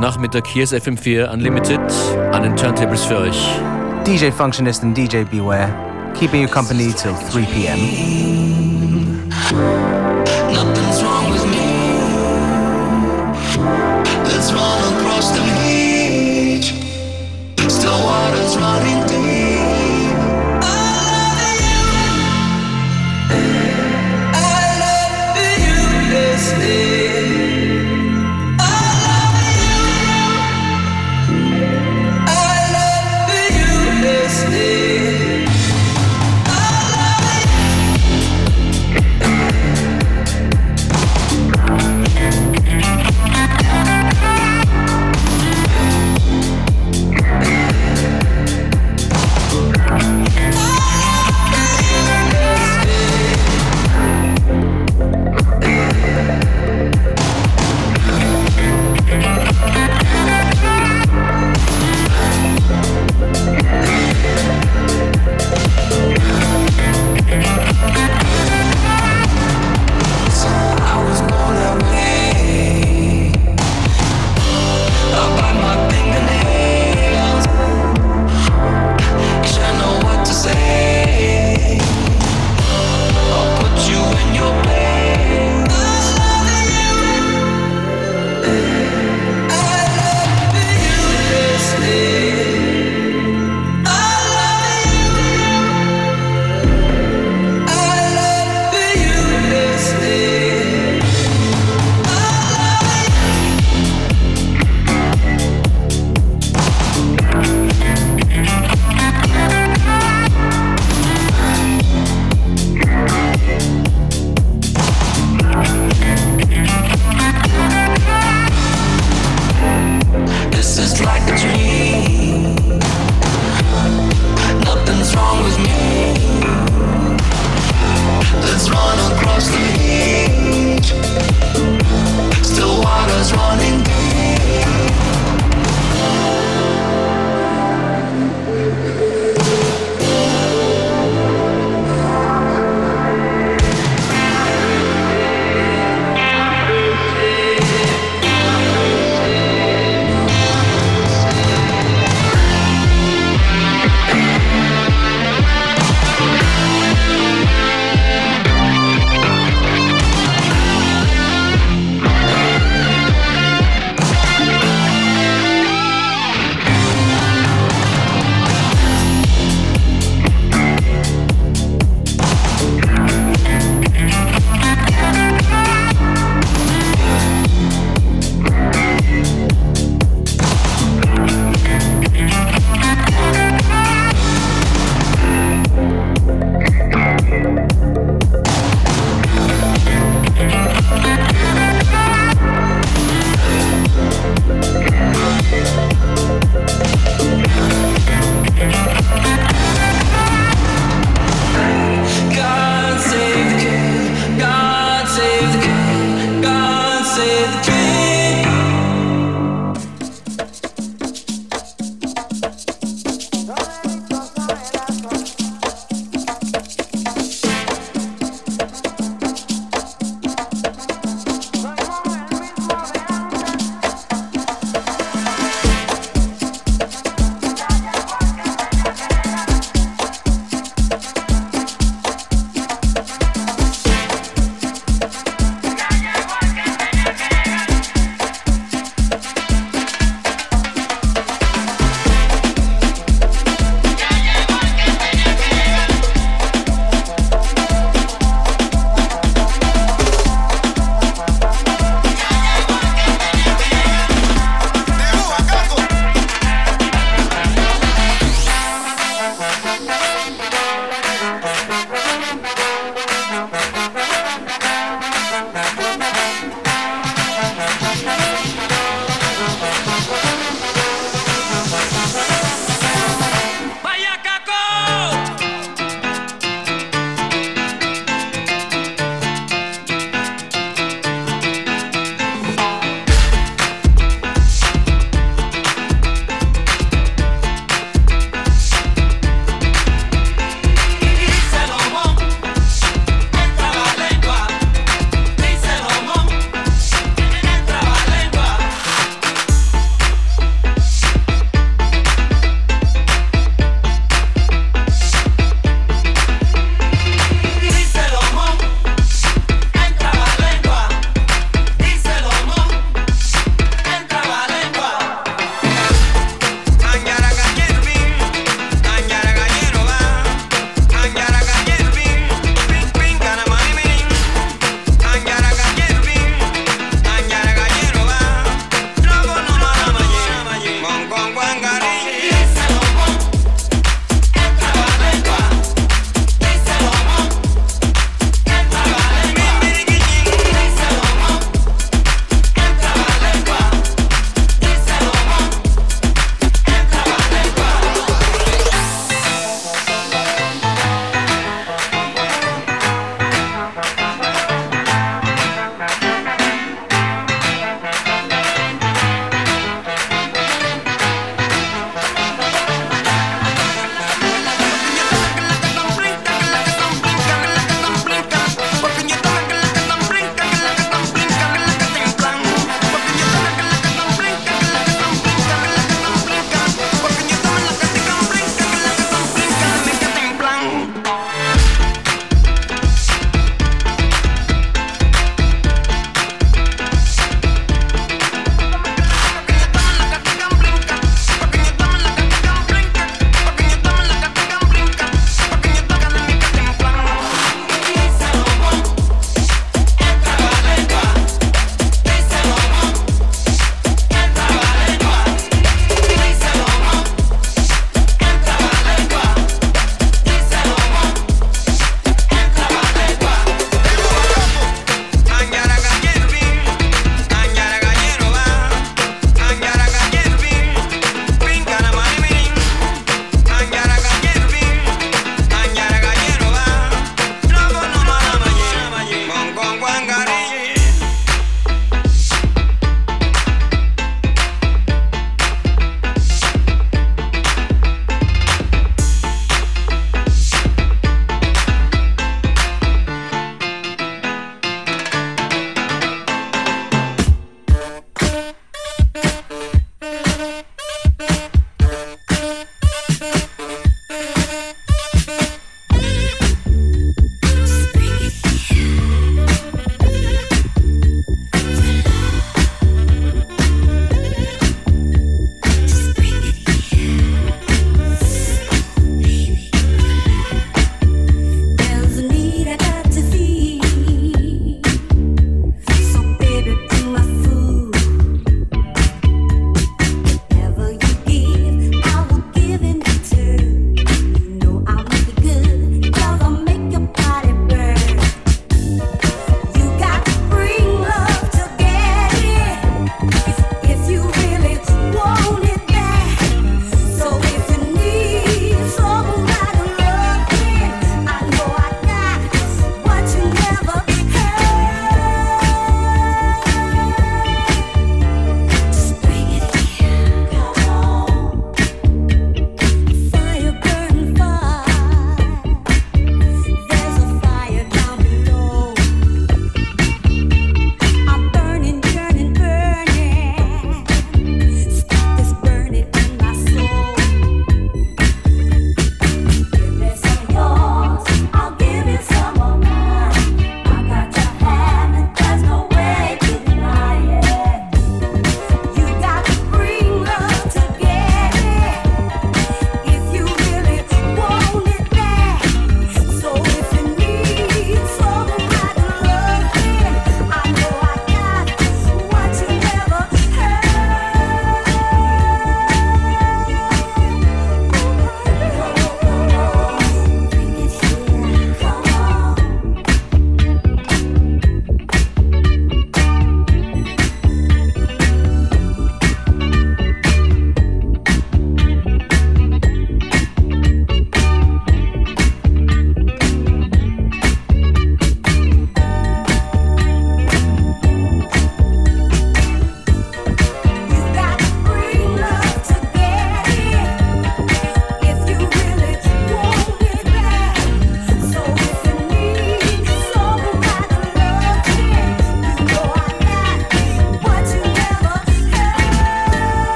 Nachmittag. Hier ist FM4 Unlimited an den Turntables für euch. DJ Functionist and DJ Beware, keeping you company till 3 p.m.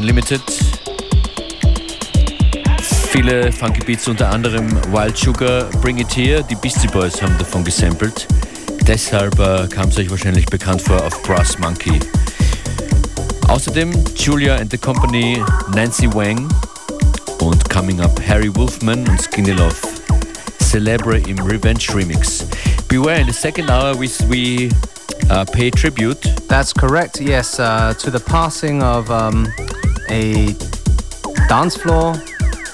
Unlimited. Viele Funky Beats, unter anderem Wild Sugar, Bring It Here. Die Beastie Boys haben davon gesampelt. Deshalb äh, kam es euch wahrscheinlich bekannt vor auf Brass Monkey. Außerdem Julia and the Company, Nancy Wang und Coming Up Harry Wolfman und Skinny Love. Celebre im Revenge Remix. Beware, in the second hour we, we uh, pay tribute. That's correct, yes, uh, to the passing of um, a dance floor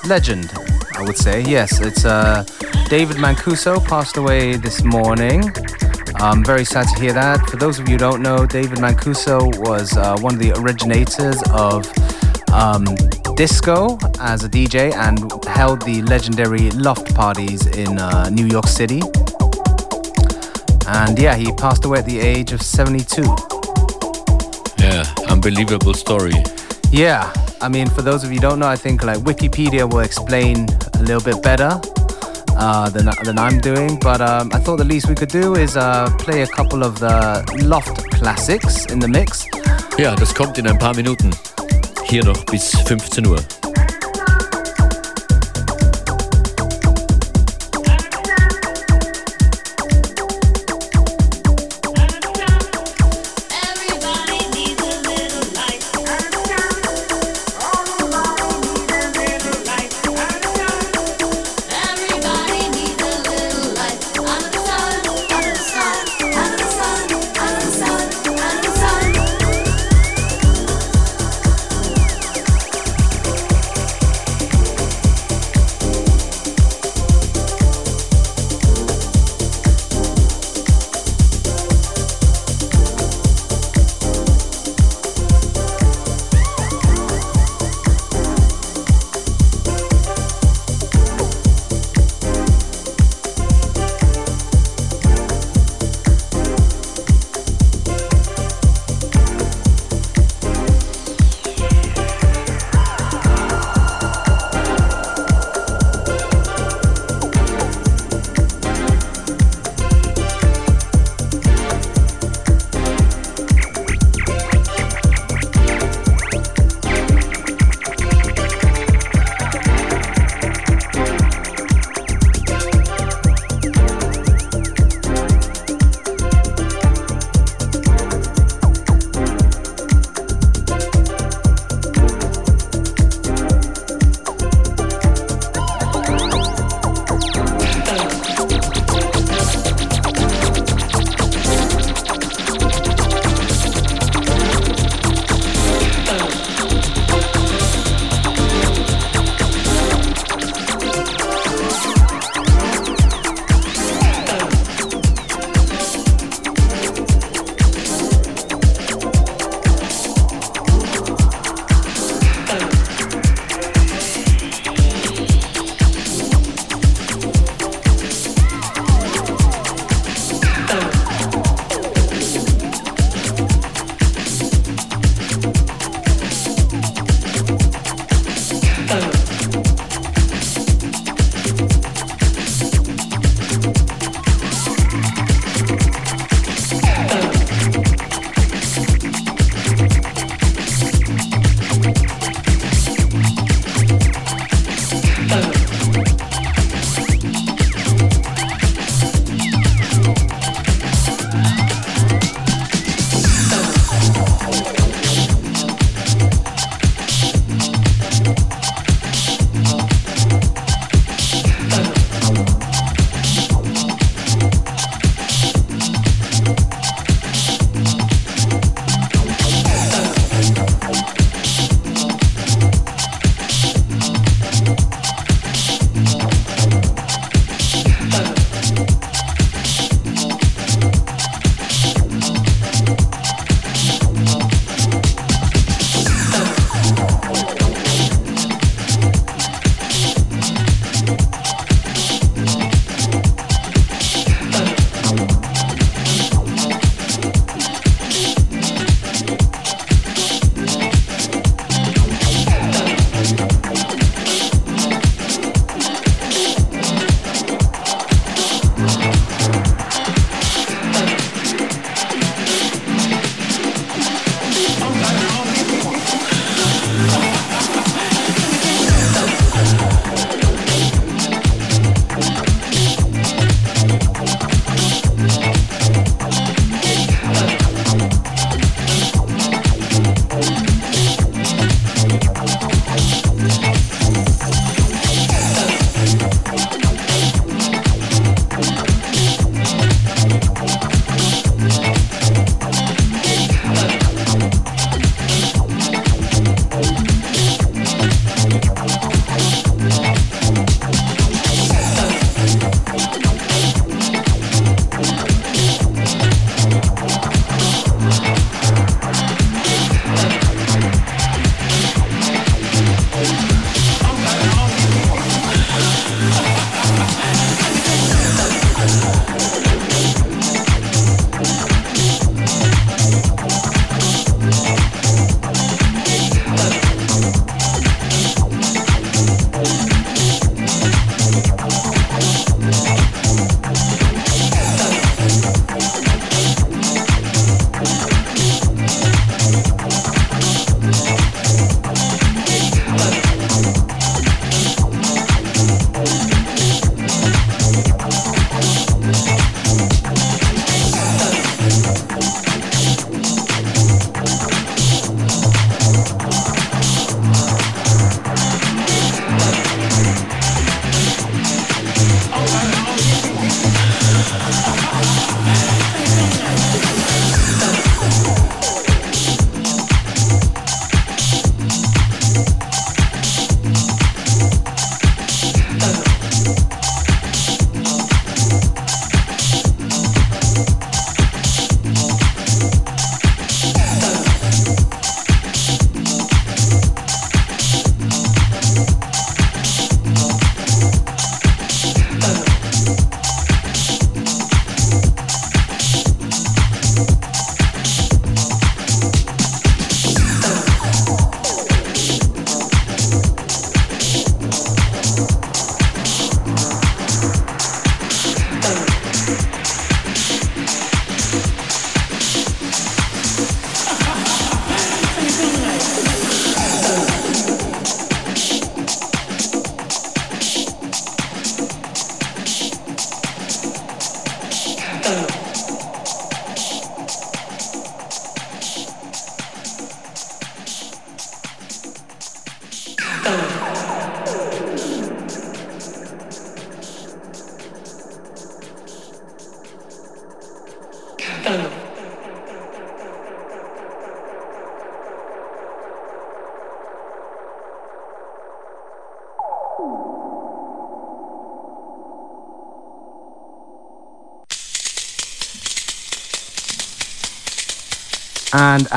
legend, I would say. Yes, it's uh, David Mancuso passed away this morning. I'm very sad to hear that. For those of you who don't know, David Mancuso was uh, one of the originators of um, disco as a DJ and held the legendary loft parties in uh, New York City. And yeah, he passed away at the age of 72. Yeah, unbelievable story. Yeah, I mean, for those of you don't know, I think like Wikipedia will explain a little bit better uh, than, than I'm doing. But um, I thought the least we could do is uh, play a couple of the Loft Classics in the mix. Ja, das kommt in ein paar Minuten. Hier noch bis 15 Uhr.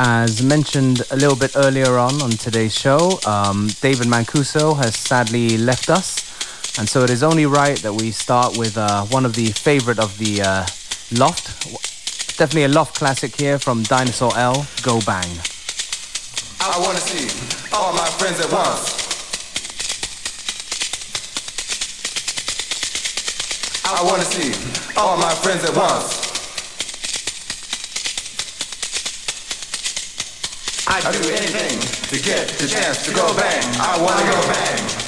As mentioned a little bit earlier on on today's show, um, David Mancuso has sadly left us. And so it is only right that we start with uh, one of the favorite of the uh, Loft. Definitely a Loft classic here from Dinosaur L, Go Bang. I want to see all my friends at once. I want to see all my friends at once. I'd do anything to get the chance to go bang. I wanna go bang.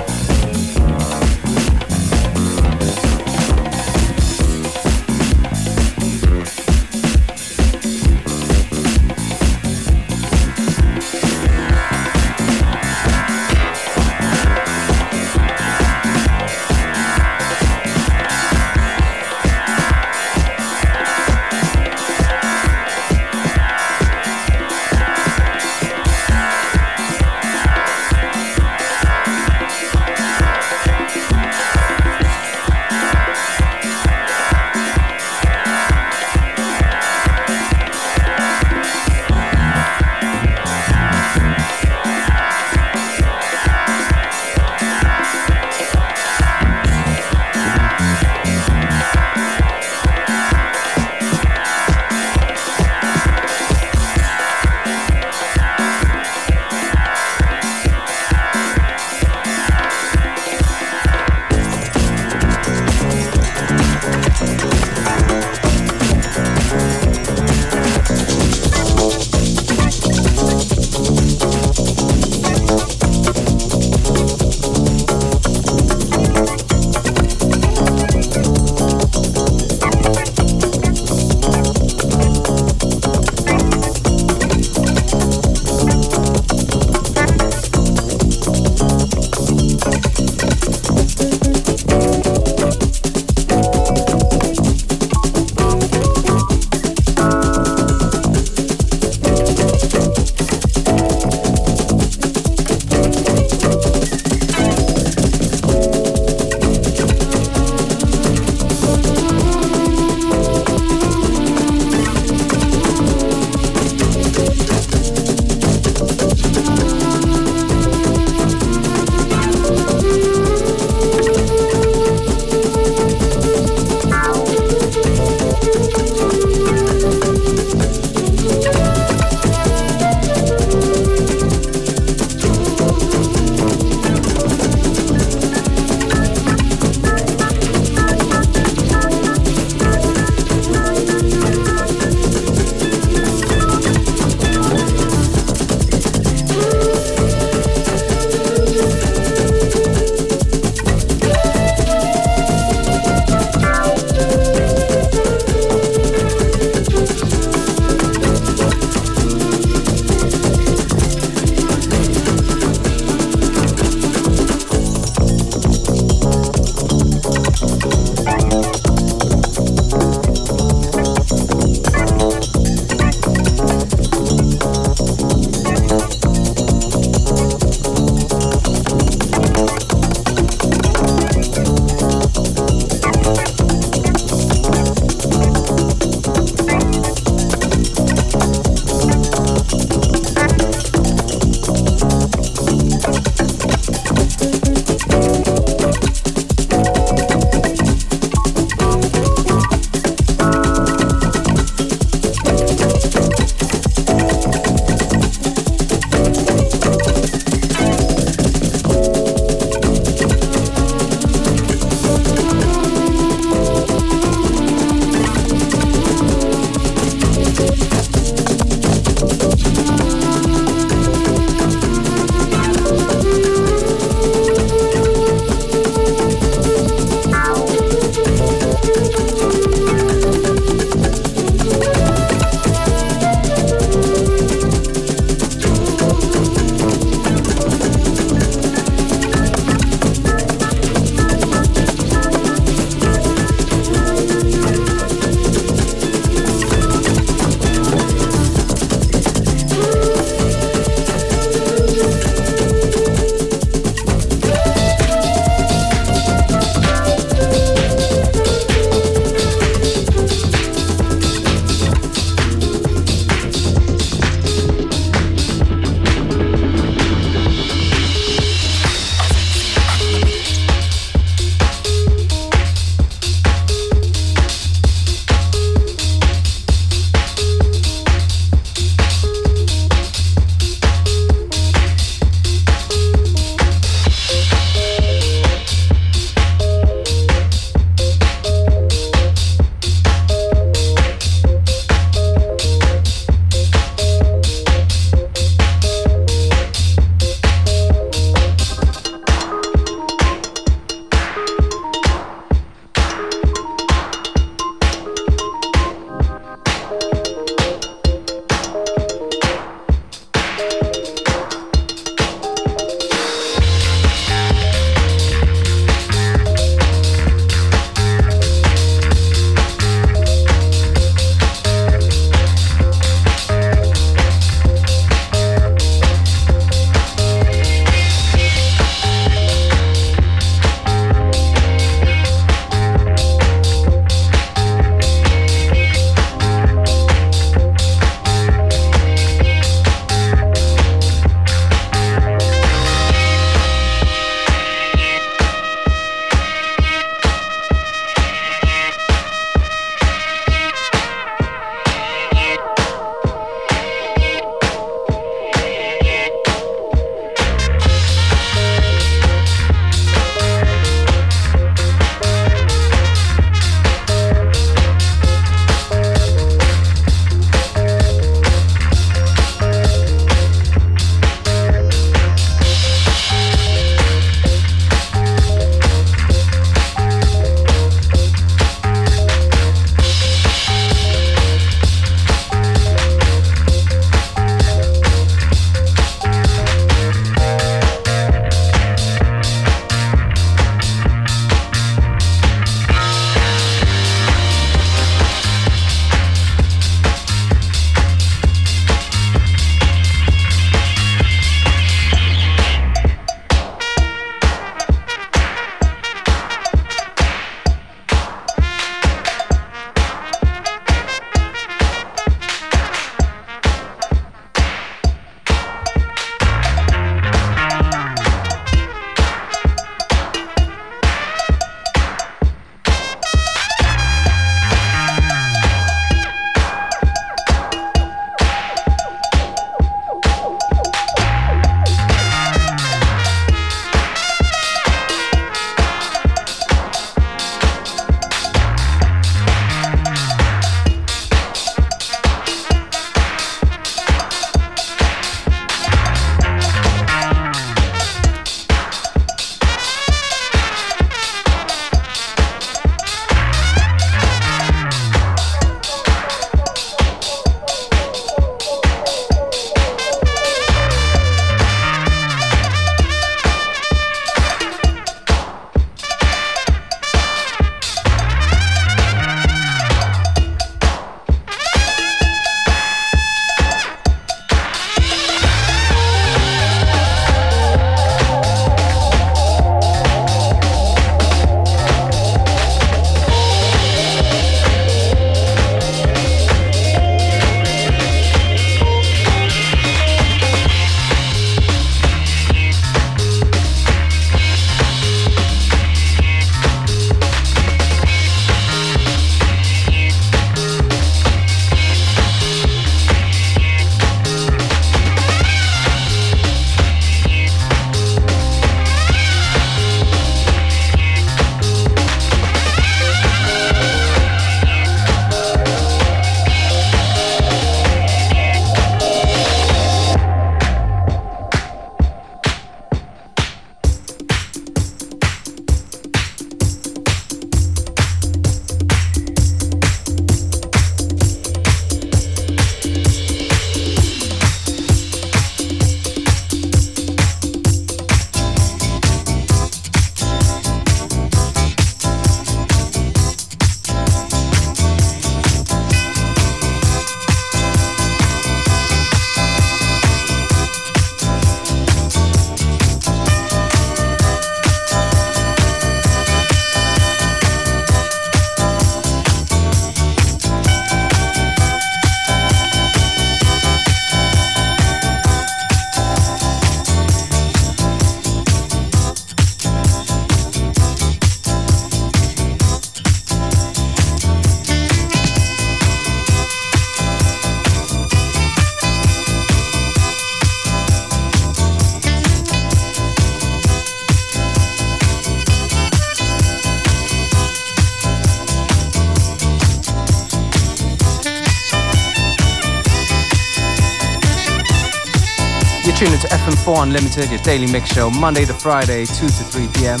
4 Unlimited, your daily mix show, Monday to Friday, 2 to 3 p.m.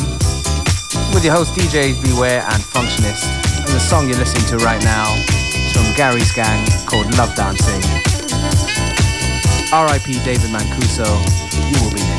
With your host DJs Beware and Functionist. And the song you're listening to right now is from Gary's gang called Love Dancing. R.I.P. David Mancuso, you will be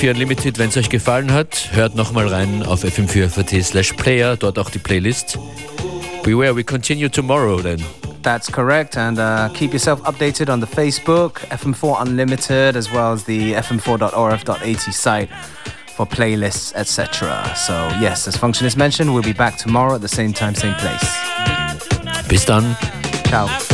FM4 Unlimited. Wenn es euch gefallen hat, hört nochmal rein auf fm4.at slash player, dort auch die Playlist. Beware, we continue tomorrow then. That's correct, and uh, keep yourself updated on the Facebook, FM4 Unlimited, as well as the fm4.orf.at site for playlists, etc. So, yes, as Functionist mentioned, we'll be back tomorrow at the same time, same place. Bis dann. Ciao.